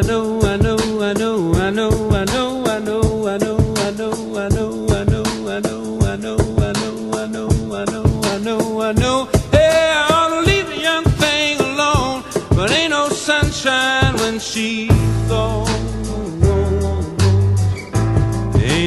know,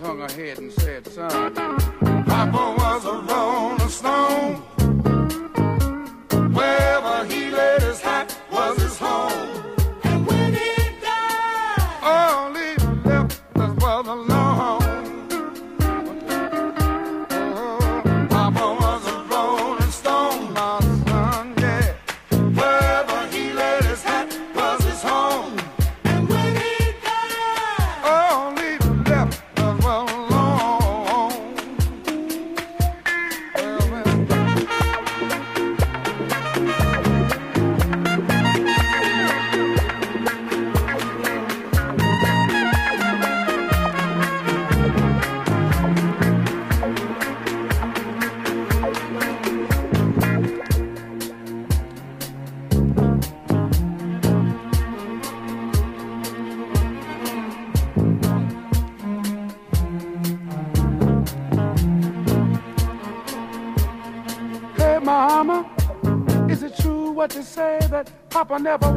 hung her head and said, son, Papa was a rolling stone.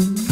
Mm-hmm.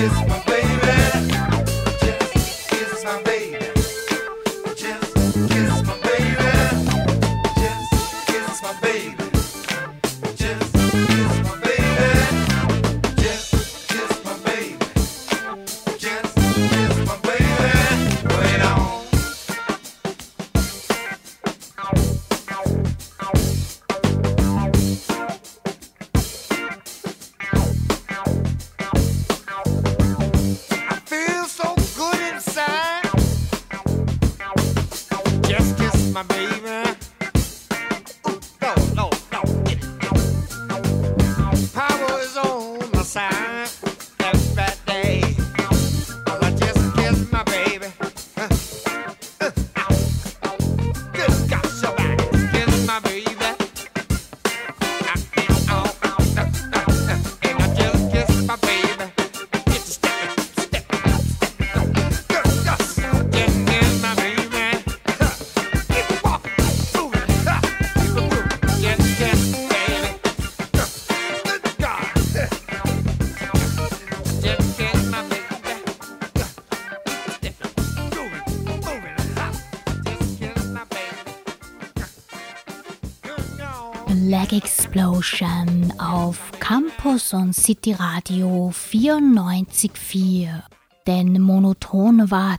his lauschen auf Campus und City Radio 94.4. Denn monoton war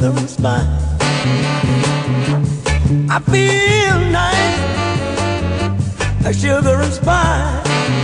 rhythm spine. I feel nice, a sugar and spice.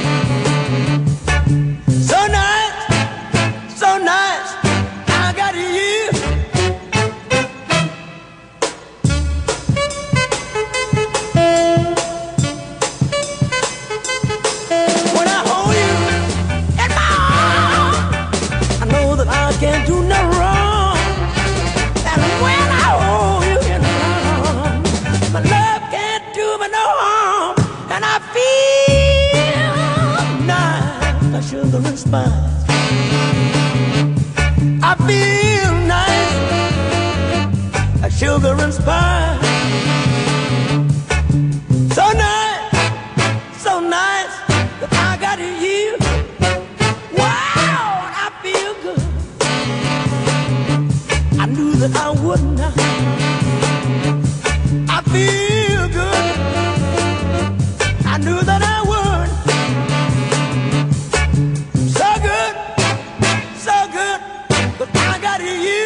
out you.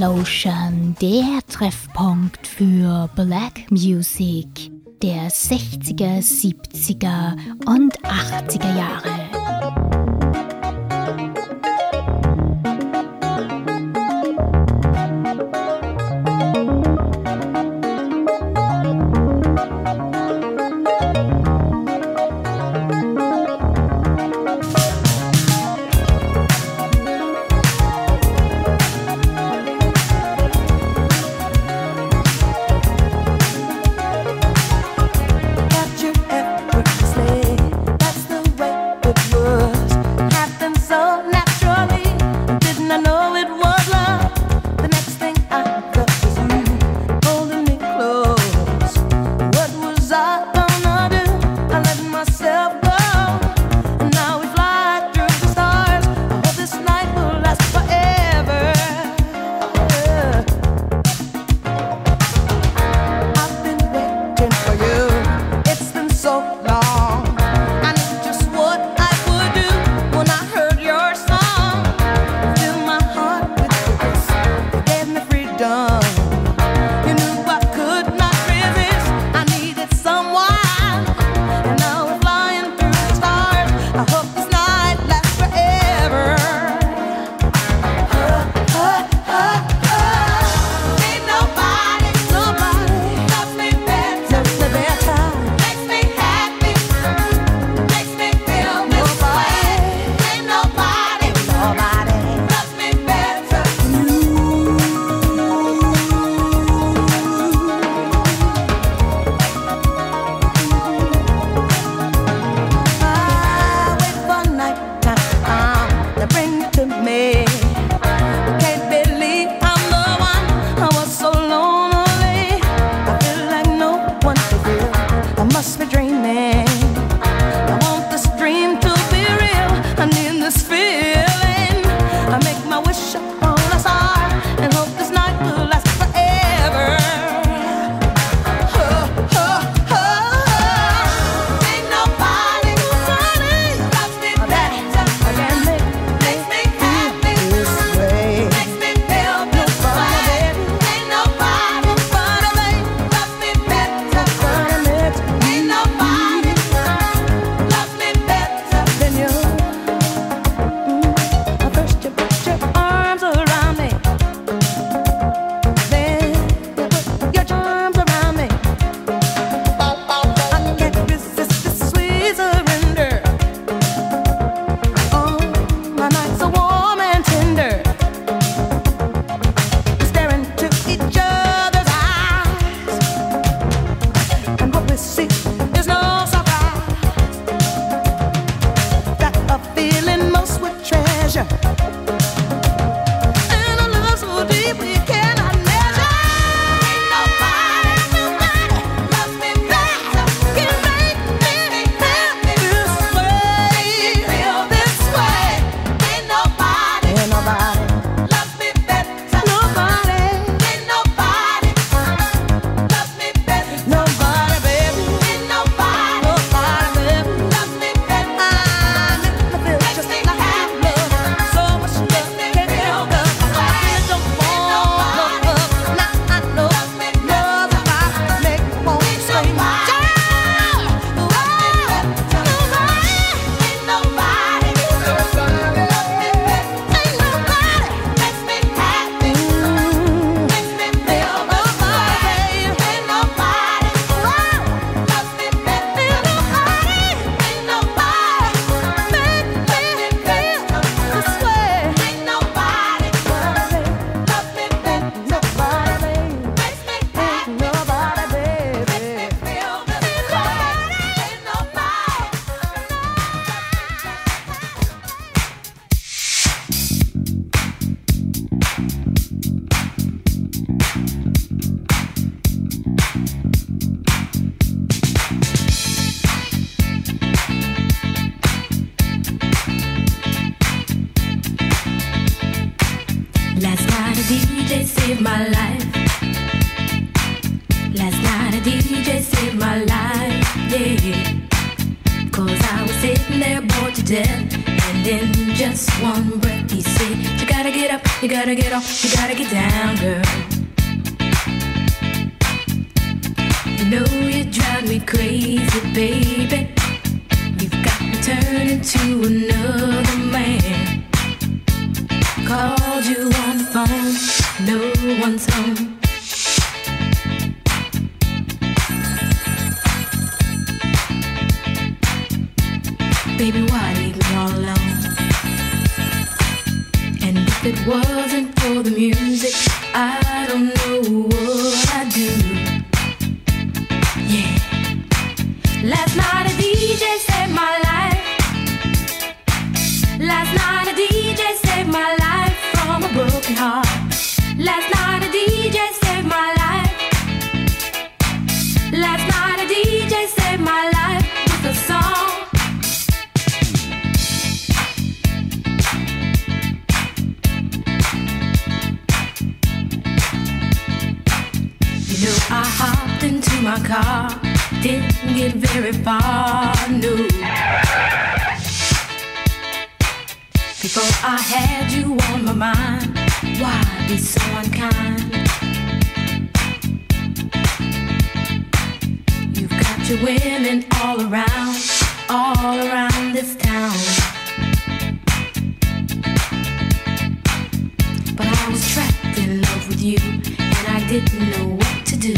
Explosion, der Treffpunkt für Black Music gotta get off, you gotta get down, with you, and I didn't know what to do.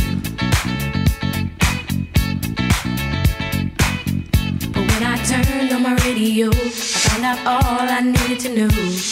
But when I turned on my radio, I found out all I needed to know.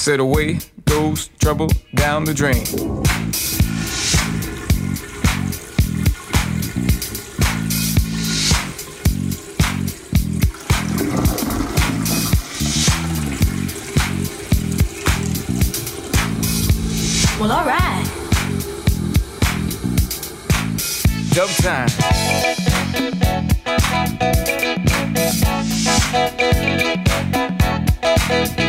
said away goes trouble down the drain. Well, all right. Dub time. Thank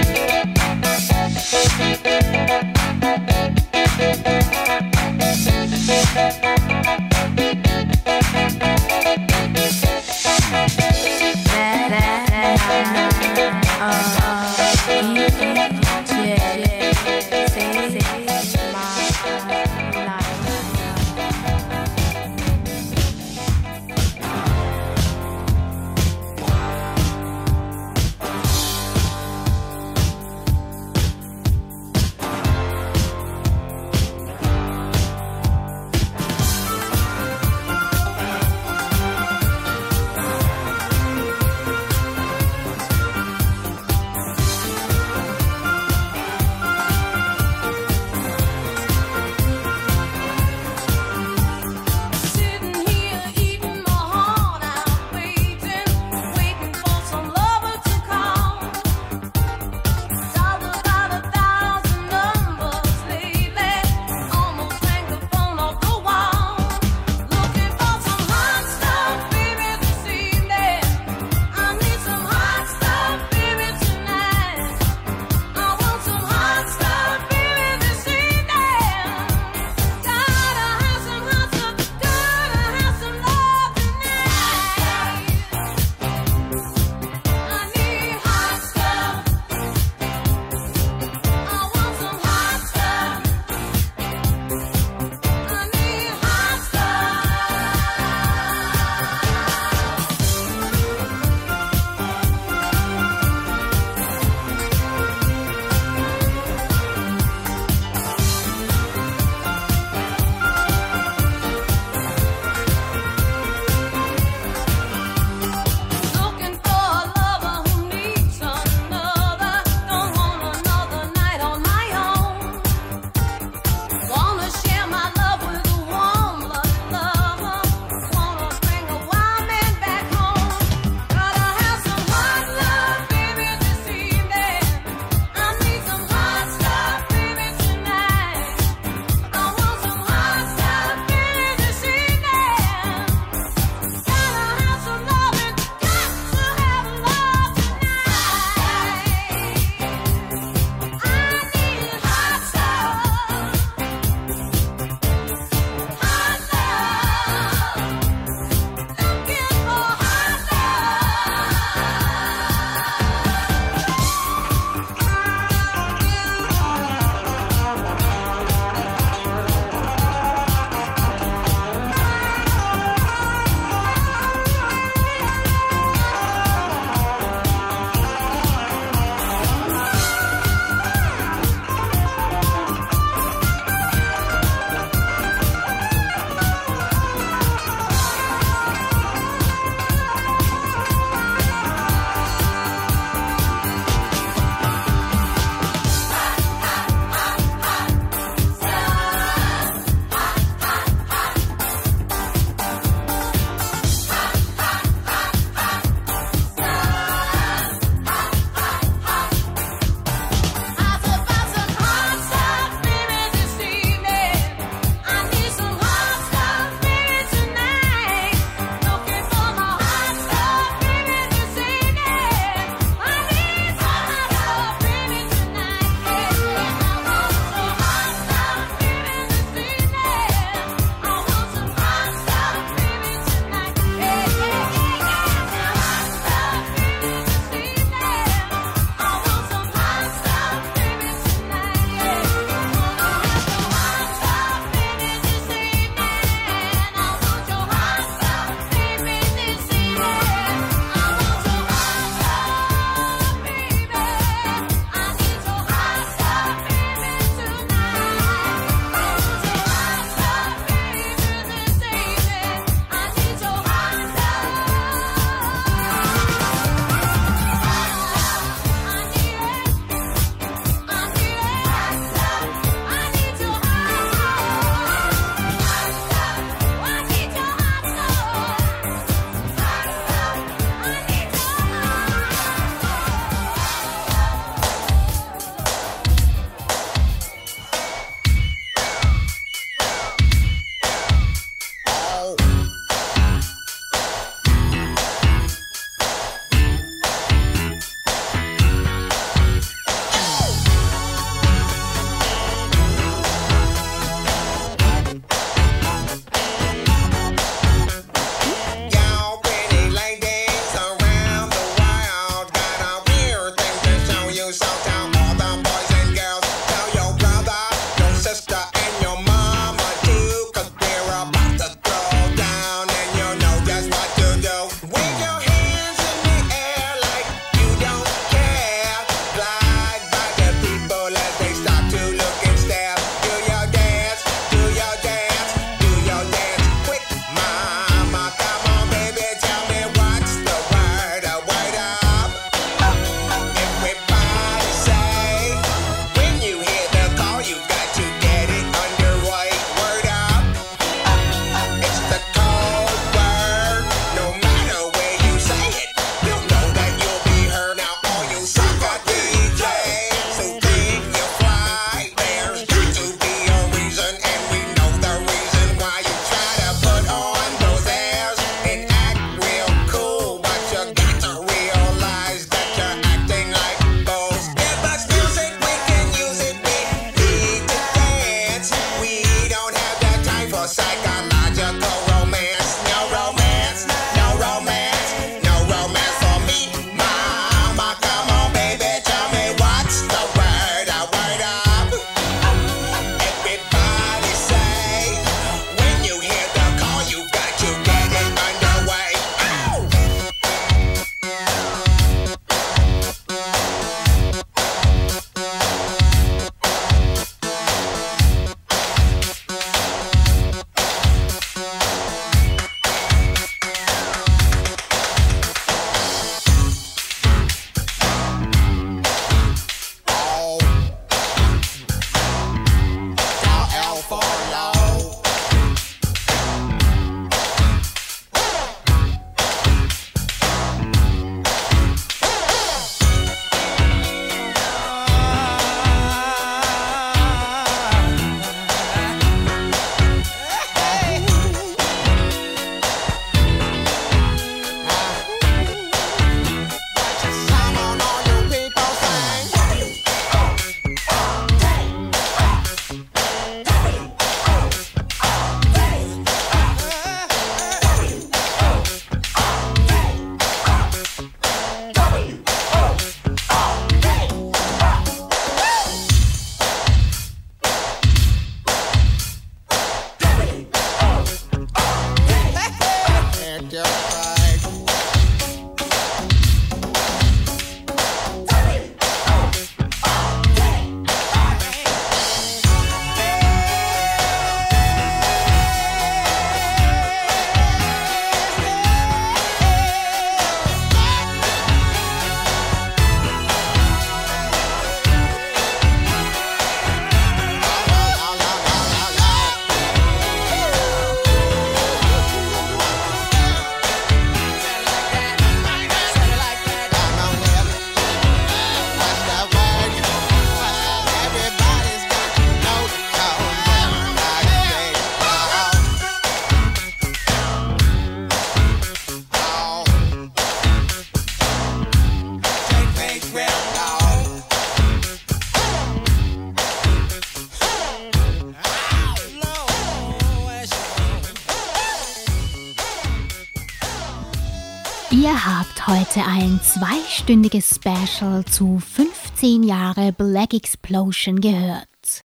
zweistündiges Special zu 15 Jahre Black Explosion gehört.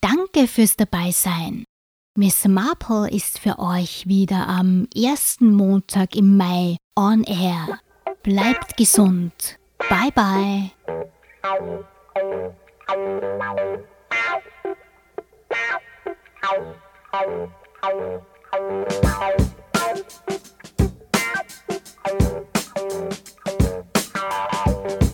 Danke fürs Dabeisein. Miss Marple ist für euch wieder am ersten Montag im Mai on air. Bleibt gesund. Bye bye. you